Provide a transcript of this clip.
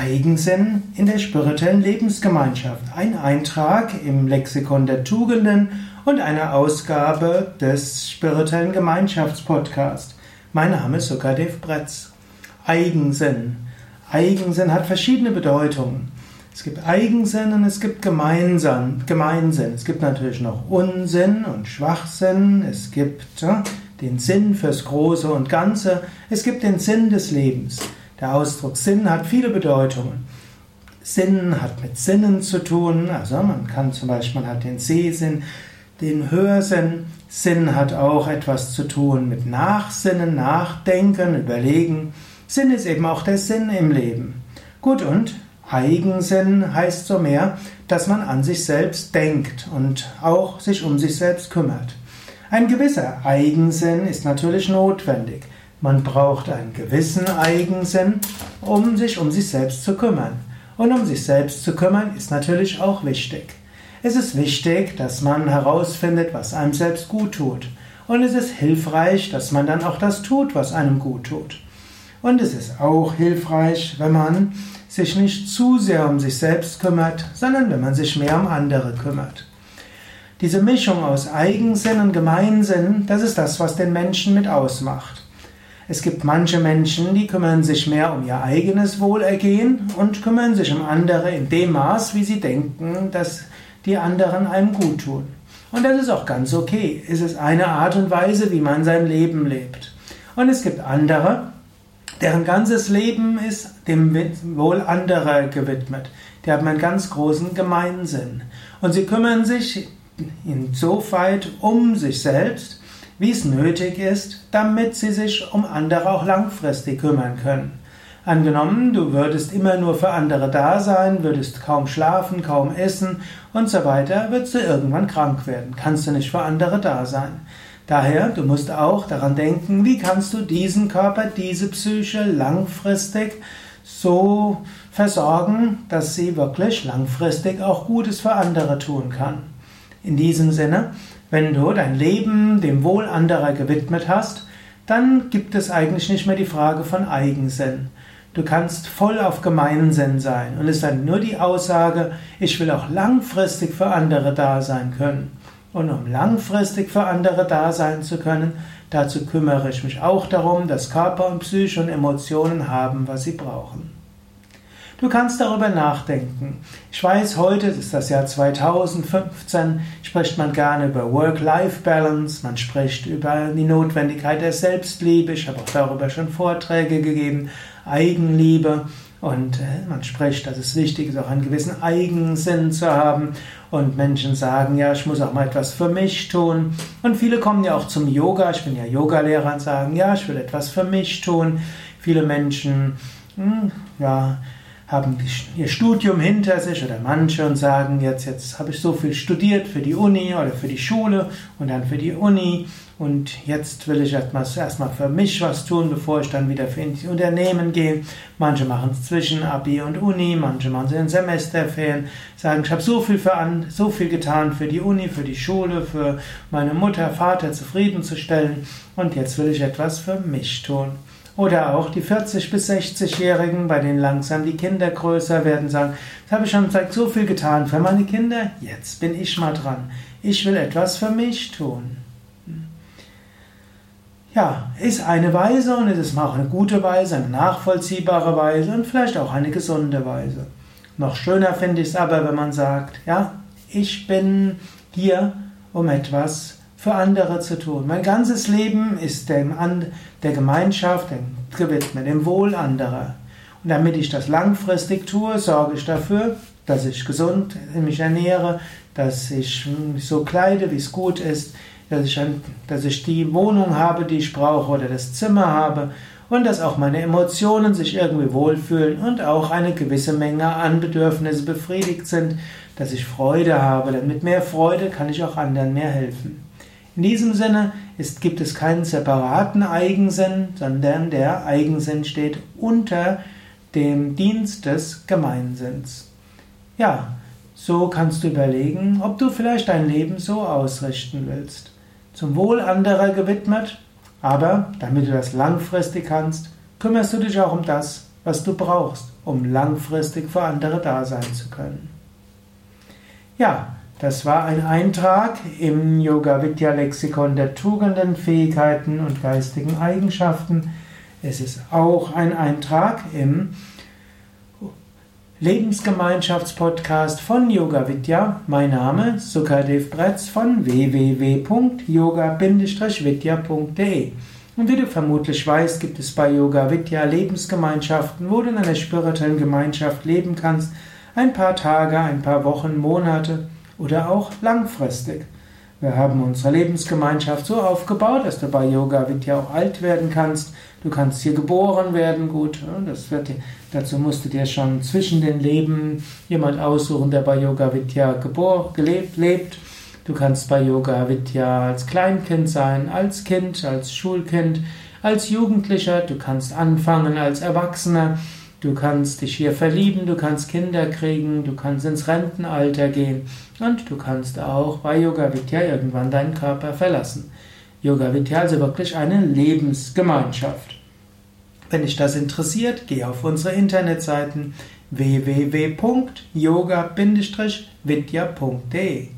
Eigensinn in der spirituellen Lebensgemeinschaft. Ein Eintrag im Lexikon der Tugenden und eine Ausgabe des spirituellen Gemeinschaftspodcasts. Mein Name ist Sukadev Bretz. Eigensinn. Eigensinn hat verschiedene Bedeutungen. Es gibt Eigensinn und es gibt Gemeinsinn. Gemeinsinn. Es gibt natürlich noch Unsinn und Schwachsinn. Es gibt ja, den Sinn fürs Große und Ganze. Es gibt den Sinn des Lebens. Der Ausdruck Sinn hat viele Bedeutungen. Sinn hat mit Sinnen zu tun, also man kann zum Beispiel, man hat den Sehsinn, den Hörsinn. Sinn hat auch etwas zu tun mit Nachsinnen, Nachdenken, Überlegen. Sinn ist eben auch der Sinn im Leben. Gut, und Eigensinn heißt so mehr, dass man an sich selbst denkt und auch sich um sich selbst kümmert. Ein gewisser Eigensinn ist natürlich notwendig. Man braucht einen gewissen Eigensinn, um sich um sich selbst zu kümmern. Und um sich selbst zu kümmern ist natürlich auch wichtig. Es ist wichtig, dass man herausfindet, was einem selbst gut tut. Und es ist hilfreich, dass man dann auch das tut, was einem gut tut. Und es ist auch hilfreich, wenn man sich nicht zu sehr um sich selbst kümmert, sondern wenn man sich mehr um andere kümmert. Diese Mischung aus Eigensinn und Gemeinsinn, das ist das, was den Menschen mit ausmacht. Es gibt manche Menschen, die kümmern sich mehr um ihr eigenes Wohlergehen und kümmern sich um andere in dem Maß, wie sie denken, dass die anderen einem gut tun. Und das ist auch ganz okay. Es ist eine Art und Weise, wie man sein Leben lebt. Und es gibt andere, deren ganzes Leben ist dem Wohl anderer gewidmet. Die haben einen ganz großen Gemeinsinn. Und sie kümmern sich insoweit um sich selbst, wie es nötig ist, damit sie sich um andere auch langfristig kümmern können. Angenommen, du würdest immer nur für andere da sein, würdest kaum schlafen, kaum essen und so weiter, würdest du irgendwann krank werden. Kannst du nicht für andere da sein. Daher, du musst auch daran denken, wie kannst du diesen Körper, diese Psyche langfristig so versorgen, dass sie wirklich langfristig auch Gutes für andere tun kann. In diesem Sinne, wenn du dein Leben dem Wohl anderer gewidmet hast, dann gibt es eigentlich nicht mehr die Frage von Eigensinn. Du kannst voll auf Gemeinsinn sein und es ist dann nur die Aussage, ich will auch langfristig für andere da sein können. Und um langfristig für andere da sein zu können, dazu kümmere ich mich auch darum, dass Körper und Psyche und Emotionen haben, was sie brauchen. Du kannst darüber nachdenken. Ich weiß, heute ist das Jahr 2015, spricht man gerne über Work-Life-Balance, man spricht über die Notwendigkeit der Selbstliebe, ich habe auch darüber schon Vorträge gegeben, Eigenliebe. Und äh, man spricht, dass es wichtig ist, auch einen gewissen Eigensinn zu haben. Und Menschen sagen, ja, ich muss auch mal etwas für mich tun. Und viele kommen ja auch zum Yoga, ich bin ja Yogalehrer und sagen, ja, ich will etwas für mich tun. Viele Menschen, hm, ja, haben ihr Studium hinter sich oder manche und sagen, jetzt, jetzt habe ich so viel studiert für die Uni oder für die Schule und dann für die Uni und jetzt will ich erstmal für mich was tun, bevor ich dann wieder für die Unternehmen gehe. Manche machen es zwischen Abi und Uni, manche machen es in Semesterferien, sagen, ich habe so viel, für an, so viel getan für die Uni, für die Schule, für meine Mutter, Vater zufriedenzustellen und jetzt will ich etwas für mich tun. Oder auch die 40- bis 60-Jährigen, bei denen langsam die Kinder größer werden, sagen, das habe ich schon seit so viel getan für meine Kinder, jetzt bin ich mal dran. Ich will etwas für mich tun. Ja, ist eine Weise und es ist auch eine gute Weise, eine nachvollziehbare Weise und vielleicht auch eine gesunde Weise. Noch schöner finde ich es aber, wenn man sagt, ja, ich bin hier, um etwas für andere zu tun. Mein ganzes Leben ist dem, der Gemeinschaft gewidmet, dem Wohl anderer. Und damit ich das langfristig tue, sorge ich dafür, dass ich gesund mich ernähre, dass ich mich so kleide, wie es gut ist, dass ich, dass ich die Wohnung habe, die ich brauche oder das Zimmer habe und dass auch meine Emotionen sich irgendwie wohlfühlen und auch eine gewisse Menge an Bedürfnisse befriedigt sind, dass ich Freude habe, denn mit mehr Freude kann ich auch anderen mehr helfen. In diesem Sinne ist, gibt es keinen separaten Eigensinn, sondern der Eigensinn steht unter dem Dienst des Gemeinsinns. Ja, so kannst du überlegen, ob du vielleicht dein Leben so ausrichten willst. Zum Wohl anderer gewidmet, aber damit du das langfristig kannst, kümmerst du dich auch um das, was du brauchst, um langfristig für andere da sein zu können. Ja, das war ein Eintrag im Yoga Vidya Lexikon der Tugenden, Fähigkeiten und geistigen Eigenschaften. Es ist auch ein Eintrag im Lebensgemeinschaftspodcast von Yoga Vidya. Mein Name Sukadev Bretz von www.yoga-vidya.de. Und wie du vermutlich weißt, gibt es bei Yoga Vidya Lebensgemeinschaften, wo du in einer spirituellen Gemeinschaft leben kannst, ein paar Tage, ein paar Wochen, Monate oder auch langfristig. Wir haben unsere Lebensgemeinschaft so aufgebaut, dass du bei Yoga Vidya auch alt werden kannst. Du kannst hier geboren werden, gut. Das wird, dazu musst du dir schon zwischen den Leben jemand aussuchen, der bei Yoga Vidya geboren, gelebt, lebt. Du kannst bei Yoga Vidya als Kleinkind sein, als Kind, als Schulkind, als Jugendlicher. Du kannst anfangen als Erwachsener. Du kannst dich hier verlieben, du kannst Kinder kriegen, du kannst ins Rentenalter gehen und du kannst auch bei Yoga Vidya irgendwann deinen Körper verlassen. Yoga Vidya also wirklich eine Lebensgemeinschaft. Wenn dich das interessiert, geh auf unsere Internetseiten www.yoga-vidya.de